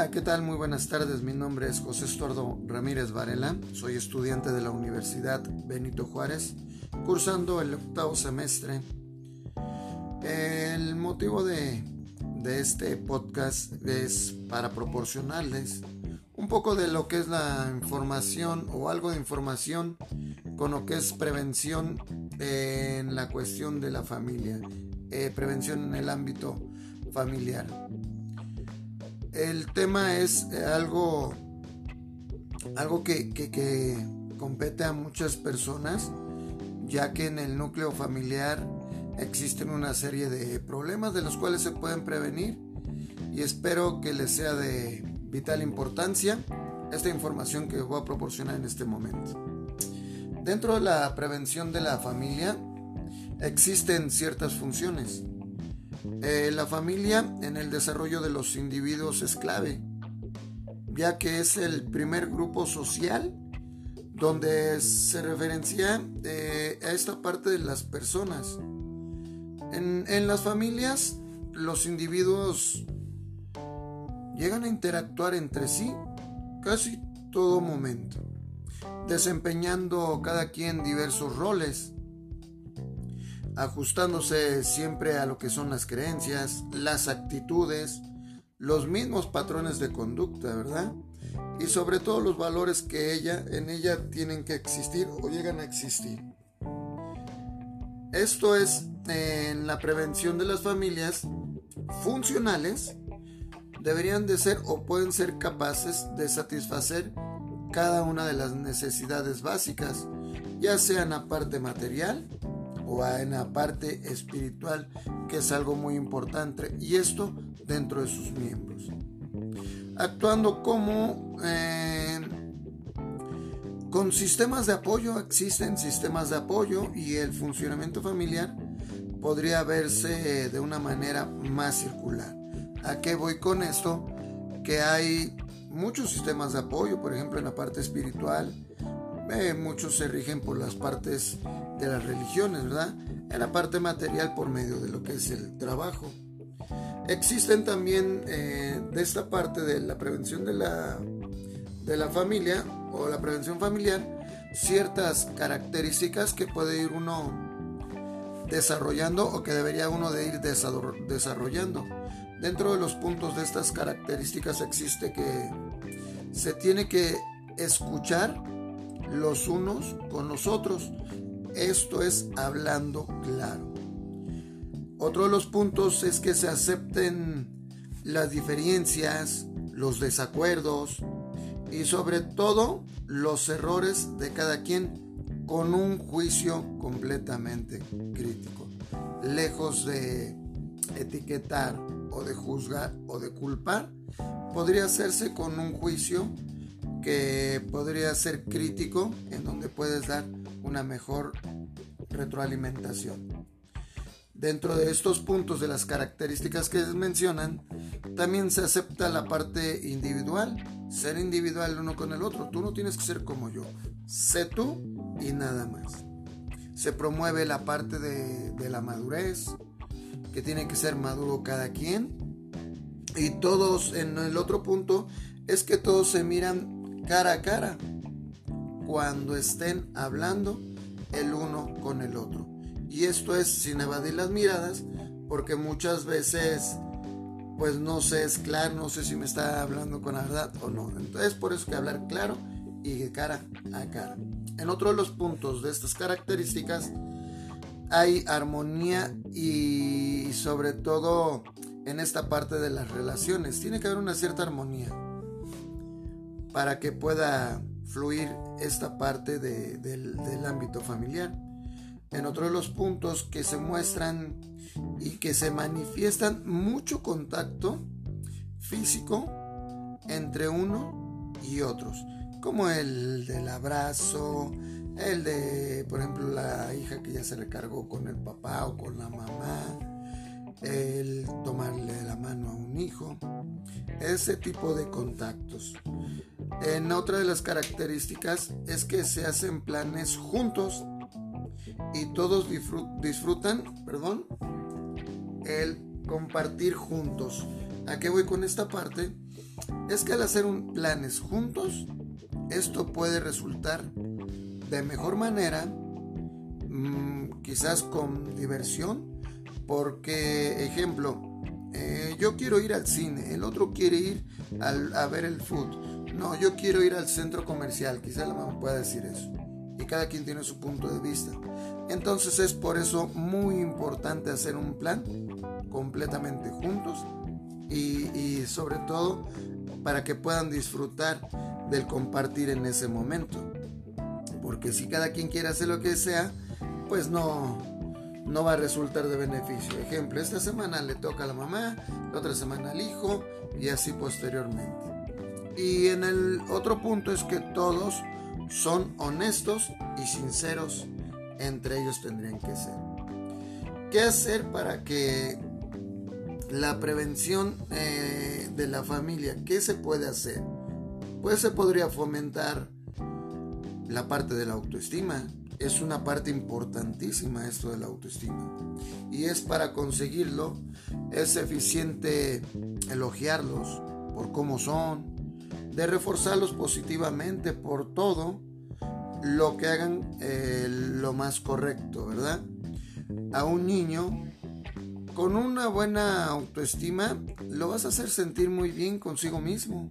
Hola, ¿qué tal? Muy buenas tardes. Mi nombre es José Estuardo Ramírez Varela. Soy estudiante de la Universidad Benito Juárez, cursando el octavo semestre. El motivo de, de este podcast es para proporcionarles un poco de lo que es la información o algo de información con lo que es prevención en la cuestión de la familia, eh, prevención en el ámbito familiar. El tema es eh, algo, algo que, que compete a muchas personas, ya que en el núcleo familiar existen una serie de problemas de los cuales se pueden prevenir y espero que les sea de vital importancia esta información que voy a proporcionar en este momento. Dentro de la prevención de la familia existen ciertas funciones. Eh, la familia en el desarrollo de los individuos es clave, ya que es el primer grupo social donde se referencia eh, a esta parte de las personas. En, en las familias los individuos llegan a interactuar entre sí casi todo momento, desempeñando cada quien diversos roles ajustándose siempre a lo que son las creencias, las actitudes, los mismos patrones de conducta, ¿verdad? Y sobre todo los valores que ella, en ella tienen que existir o llegan a existir. Esto es en la prevención de las familias funcionales, deberían de ser o pueden ser capaces de satisfacer cada una de las necesidades básicas, ya sea en la parte material, o en la parte espiritual, que es algo muy importante, y esto dentro de sus miembros. Actuando como eh, con sistemas de apoyo, existen sistemas de apoyo y el funcionamiento familiar podría verse de una manera más circular. ¿A qué voy con esto? Que hay muchos sistemas de apoyo, por ejemplo en la parte espiritual, eh, muchos se rigen por las partes de las religiones, ¿verdad? En la parte material por medio de lo que es el trabajo. Existen también eh, de esta parte de la prevención de la, de la familia o la prevención familiar ciertas características que puede ir uno desarrollando o que debería uno de ir desarrollando. Dentro de los puntos de estas características existe que se tiene que escuchar los unos con los otros. Esto es hablando claro. Otro de los puntos es que se acepten las diferencias, los desacuerdos y sobre todo los errores de cada quien con un juicio completamente crítico. Lejos de etiquetar o de juzgar o de culpar, podría hacerse con un juicio que podría ser crítico, en donde puedes dar una mejor retroalimentación. Dentro de estos puntos de las características que mencionan, también se acepta la parte individual, ser individual uno con el otro. Tú no tienes que ser como yo, sé tú y nada más. Se promueve la parte de, de la madurez, que tiene que ser maduro cada quien. Y todos, en el otro punto, es que todos se miran cara a cara cuando estén hablando el uno con el otro. Y esto es sin evadir las miradas, porque muchas veces pues no sé, es claro, no sé si me está hablando con la verdad o no. Entonces por eso que hablar claro y de cara a cara. En otro de los puntos de estas características hay armonía y sobre todo en esta parte de las relaciones. Tiene que haber una cierta armonía para que pueda fluir esta parte del, ámbito familiar. En otro de los puntos que se muestran y que se manifiestan mucho contacto físico entre uno y otros, como el del abrazo, el de, por ejemplo, la hija que ya se recargó con el papá o con la mamá, el tomarle la mano a un hijo, ese tipo de contactos. En otra de las características es que se hacen planes juntos y todos disfrutan, perdón, el compartir juntos. ¿A qué voy con esta parte? es que al hacer un planes juntos, esto puede resultar de mejor manera, mm, quizás con diversión, porque, ejemplo, eh, yo quiero ir al cine, el otro quiere ir a ver el food, no, yo quiero ir al centro comercial, quizás la mamá pueda decir eso, y cada quien tiene su punto de vista. Entonces es por eso muy importante hacer un plan completamente juntos y, y sobre todo para que puedan disfrutar del compartir en ese momento. Porque si cada quien quiere hacer lo que sea, pues no, no va a resultar de beneficio. Ejemplo, esta semana le toca a la mamá, la otra semana al hijo y así posteriormente. Y en el otro punto es que todos son honestos y sinceros entre ellos tendrían que ser. ¿Qué hacer para que la prevención eh, de la familia, ¿qué se puede hacer? Pues se podría fomentar la parte de la autoestima. Es una parte importantísima esto de la autoestima. Y es para conseguirlo, es eficiente elogiarlos por cómo son, de reforzarlos positivamente por todo lo que hagan eh, lo más correcto, ¿verdad? A un niño con una buena autoestima lo vas a hacer sentir muy bien consigo mismo.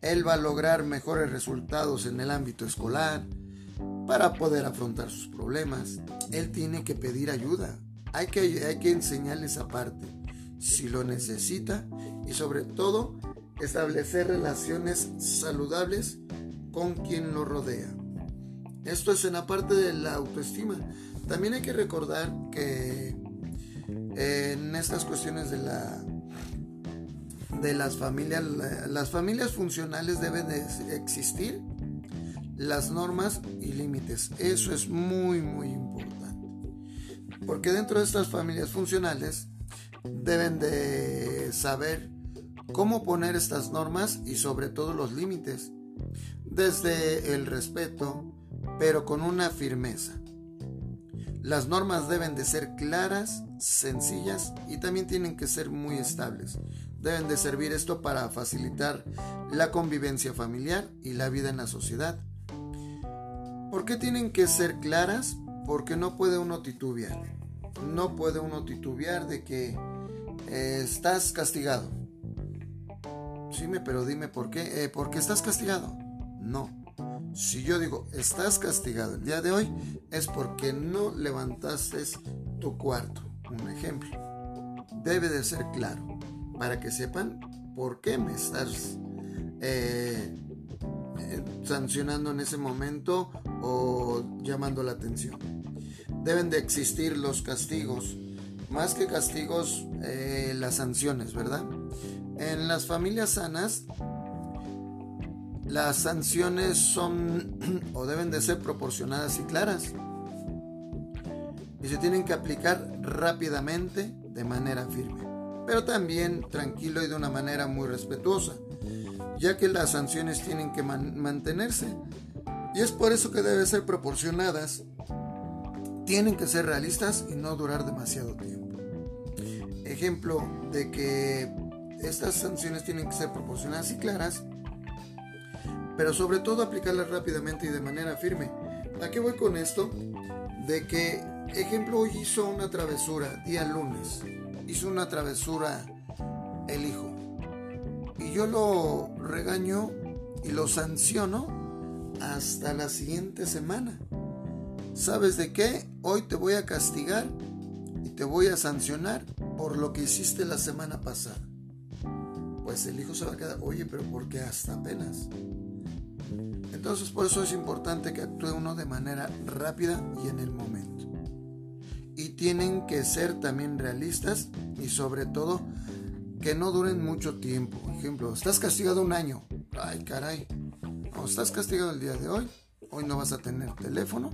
Él va a lograr mejores resultados en el ámbito escolar para poder afrontar sus problemas. Él tiene que pedir ayuda. Hay que, hay que enseñarle esa parte si lo necesita y sobre todo establecer relaciones saludables con quien lo rodea. Esto es en la parte de la autoestima. También hay que recordar que en estas cuestiones de la de las familias las familias funcionales deben de existir las normas y límites eso es muy muy importante porque dentro de estas familias funcionales deben de saber cómo poner estas normas y sobre todo los límites desde el respeto pero con una firmeza las normas deben de ser claras, sencillas y también tienen que ser muy estables. Deben de servir esto para facilitar la convivencia familiar y la vida en la sociedad. ¿Por qué tienen que ser claras? Porque no puede uno titubear. No puede uno titubear de que eh, estás castigado. Sí, pero dime por qué. Eh, ¿Por qué estás castigado? No si yo digo, estás castigado el día de hoy, es porque no levantaste tu cuarto. Un ejemplo. Debe de ser claro para que sepan por qué me estás eh, sancionando en ese momento o llamando la atención. Deben de existir los castigos, más que castigos, eh, las sanciones, ¿verdad? En las familias sanas las sanciones son o deben de ser proporcionadas y claras y se tienen que aplicar rápidamente de manera firme, pero también tranquilo y de una manera muy respetuosa, ya que las sanciones tienen que mantenerse y es por eso que deben ser proporcionadas, tienen que ser realistas y no durar demasiado tiempo. Ejemplo de que estas sanciones tienen que ser proporcionadas y claras pero sobre todo aplicarlas rápidamente y de manera firme. ¿A qué voy con esto? De que, ejemplo, hoy hizo una travesura, día lunes, hizo una travesura el hijo. Yo lo regaño y lo sanciono hasta la siguiente semana. ¿Sabes de qué? Hoy te voy a castigar y te voy a sancionar por lo que hiciste la semana pasada. Pues el hijo se va a quedar, oye, pero ¿por qué hasta apenas? Entonces por eso es importante que actúe uno de manera rápida y en el momento. Y tienen que ser también realistas y sobre todo que no duren mucho tiempo. Por ejemplo, estás castigado un año. Ay, caray. O estás castigado el día de hoy. Hoy no vas a tener teléfono.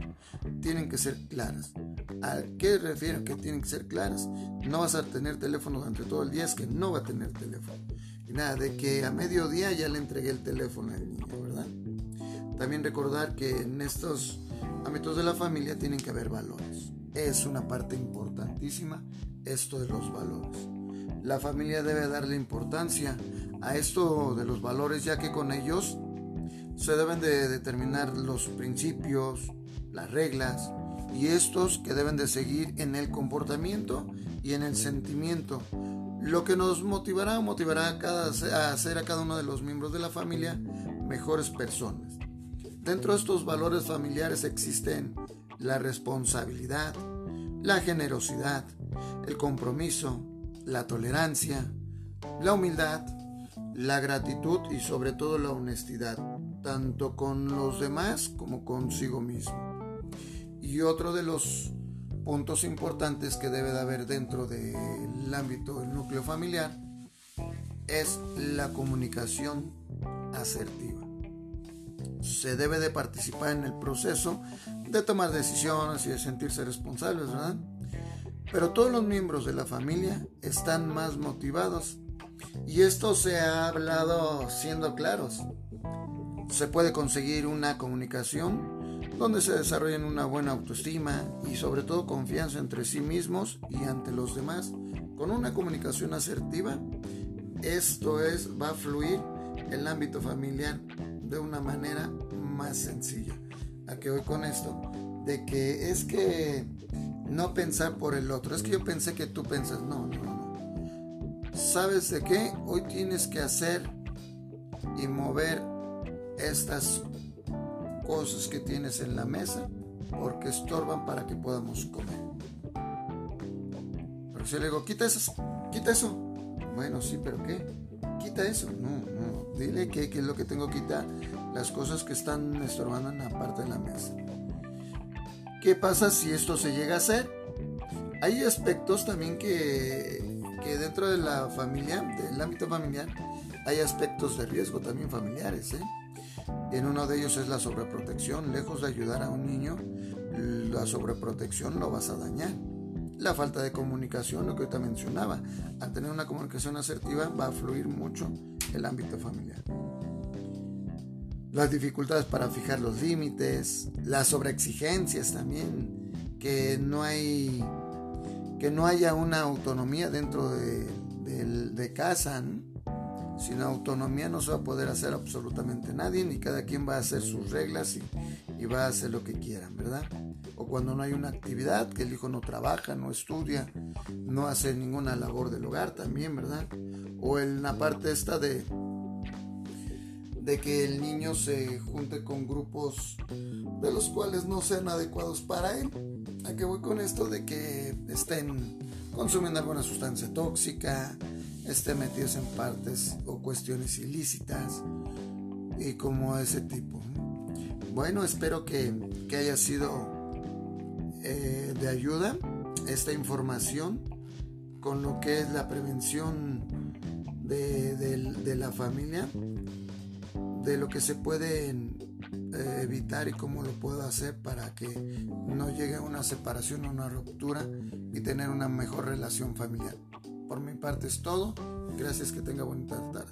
Tienen que ser claras. ¿A qué refiero que tienen que ser claras? No vas a tener teléfono durante todo el día. Es que no va a tener teléfono. Y nada, de que a mediodía ya le entregué el teléfono al niño, ¿verdad? También recordar que en estos ámbitos de la familia tienen que haber valores. Es una parte importantísima esto de los valores. La familia debe darle importancia a esto de los valores ya que con ellos se deben de determinar los principios, las reglas y estos que deben de seguir en el comportamiento y en el sentimiento, lo que nos motivará o motivará a, cada, a hacer a cada uno de los miembros de la familia mejores personas. Dentro de estos valores familiares existen la responsabilidad, la generosidad, el compromiso, la tolerancia, la humildad, la gratitud y sobre todo la honestidad, tanto con los demás como consigo mismo. Y otro de los puntos importantes que debe de haber dentro del ámbito del núcleo familiar es la comunicación asertiva. Se debe de participar en el proceso de tomar decisiones y de sentirse responsables, ¿verdad? Pero todos los miembros de la familia están más motivados y esto se ha hablado siendo claros. Se puede conseguir una comunicación donde se desarrollen una buena autoestima y sobre todo confianza entre sí mismos y ante los demás. Con una comunicación asertiva, esto es, va a fluir el ámbito familiar de una manera más sencilla. ¿A qué voy con esto? De que es que no pensar por el otro, es que yo pensé que tú pensas, no, no, no. ¿Sabes de qué? Hoy tienes que hacer y mover estas cosas que tienes en la mesa porque estorban para que podamos comer. Pero si le digo, quita eso, quita eso. Bueno, sí, pero ¿qué? Quita eso. No, no. Dile que, es lo que tengo que quitar. Las cosas que están estorbando en la parte de la mesa. ¿Qué pasa si esto se llega a hacer? Hay aspectos también que, que dentro de la familia, del ámbito familiar, hay aspectos de riesgo también familiares. ¿eh? En uno de ellos es la sobreprotección. Lejos de ayudar a un niño, la sobreprotección lo vas a dañar. La falta de comunicación, lo que te mencionaba. Al tener una comunicación asertiva va a fluir mucho el ámbito familiar. Las dificultades para fijar los límites, las sobreexigencias también, que no hay que no haya una autonomía dentro de, de casa. Sin autonomía no se va a poder hacer absolutamente nadie, ni cada quien va a hacer sus reglas y, va a hacer lo que quieran, ¿verdad? O cuando no hay una actividad, que el hijo no trabaja, no estudia, no hace ninguna labor del hogar también, ¿verdad? O en la parte esta de, de que el niño se junte con grupos de los cuales no sean adecuados para él. ¿A voy con esto? De que estén consumiendo alguna sustancia tóxica, estén metidos en partes o cuestiones ilícitas y como ese tipo. Bueno, espero que, haya sido eh, de ayuda esta información con lo que es la prevención de, la familia, de lo que se puede eh, evitar y cómo lo puedo hacer para que no llegue a una separación o una ruptura y tener una mejor relación familiar. Por mi parte es todo. Gracias, que tenga bonita tarde.